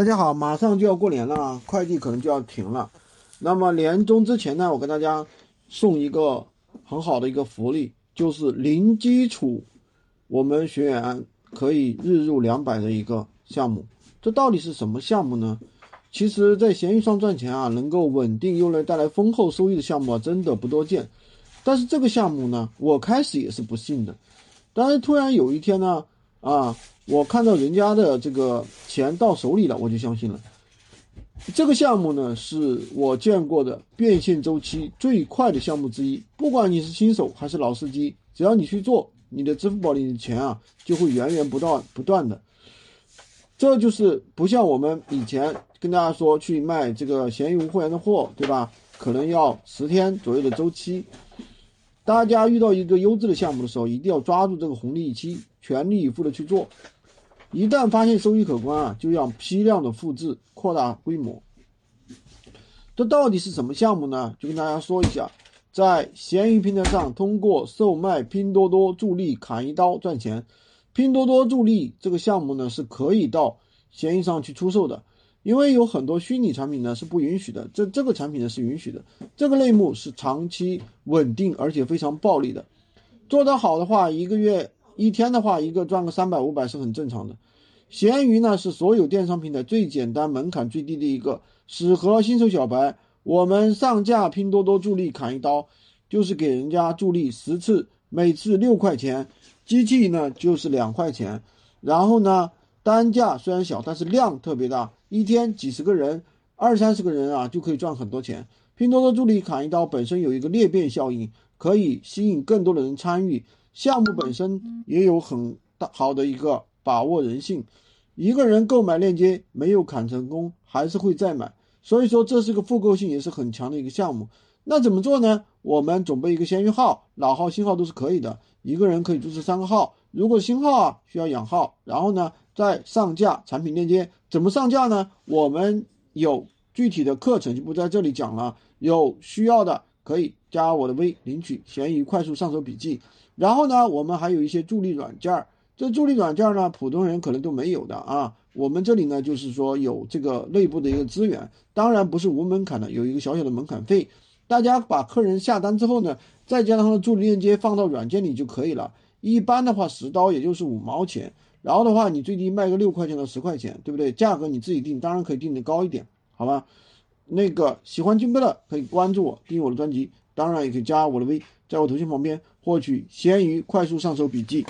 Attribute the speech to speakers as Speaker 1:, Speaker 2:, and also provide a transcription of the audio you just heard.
Speaker 1: 大家好，马上就要过年了，快递可能就要停了。那么年终之前呢，我跟大家送一个很好的一个福利，就是零基础，我们学员可以日入两百的一个项目。这到底是什么项目呢？其实，在闲鱼上赚钱啊，能够稳定又能带来丰厚收益的项目啊，真的不多见。但是这个项目呢，我开始也是不信的，但是突然有一天呢，啊。我看到人家的这个钱到手里了，我就相信了。这个项目呢，是我见过的变现周期最快的项目之一。不管你是新手还是老司机，只要你去做，你的支付宝里的钱啊，就会源源不断不断的。这就是不像我们以前跟大家说去卖这个闲鱼无货源的货，对吧？可能要十天左右的周期。大家遇到一个优质的项目的时候，一定要抓住这个红利期，全力以赴的去做。一旦发现收益可观啊，就要批量的复制，扩大规模。这到底是什么项目呢？就跟大家说一下，在闲鱼平台上，通过售卖拼多多助力砍一刀赚钱。拼多多助力这个项目呢，是可以到闲鱼上去出售的，因为有很多虚拟产品呢是不允许的，这这个产品呢是允许的。这个类目是长期稳定而且非常暴利的，做得好的话，一个月。一天的话，一个赚个三百五百是很正常的。闲鱼呢是所有电商平台最简单、门槛最低的一个，适合新手小白。我们上架拼多多助力砍一刀，就是给人家助力十次，每次六块钱，机器呢就是两块钱。然后呢，单价虽然小，但是量特别大，一天几十个人、二三十个人啊就可以赚很多钱。拼多多助力砍一刀本身有一个裂变效应，可以吸引更多的人参与。项目本身也有很大好的一个把握人性，一个人购买链接没有砍成功，还是会再买，所以说这是个复购性也是很强的一个项目。那怎么做呢？我们准备一个闲鱼号，老号新号都是可以的，一个人可以注册三个号。如果新号啊需要养号，然后呢在上架产品链接，怎么上架呢？我们有具体的课程就不在这里讲了，有需要的可以加我的微领取闲鱼快速上手笔记。然后呢，我们还有一些助力软件儿，这助力软件儿呢，普通人可能都没有的啊。我们这里呢，就是说有这个内部的一个资源，当然不是无门槛的，有一个小小的门槛费。大家把客人下单之后呢，再将他的助力链接放到软件里就可以了。一般的话，十刀也就是五毛钱，然后的话，你最低卖个六块钱到十块钱，对不对？价格你自己定，当然可以定的高一点，好吧？那个喜欢军哥的可以关注我，订阅我的专辑，当然也可以加我的微。在我头像旁边获取闲鱼快速上手笔记。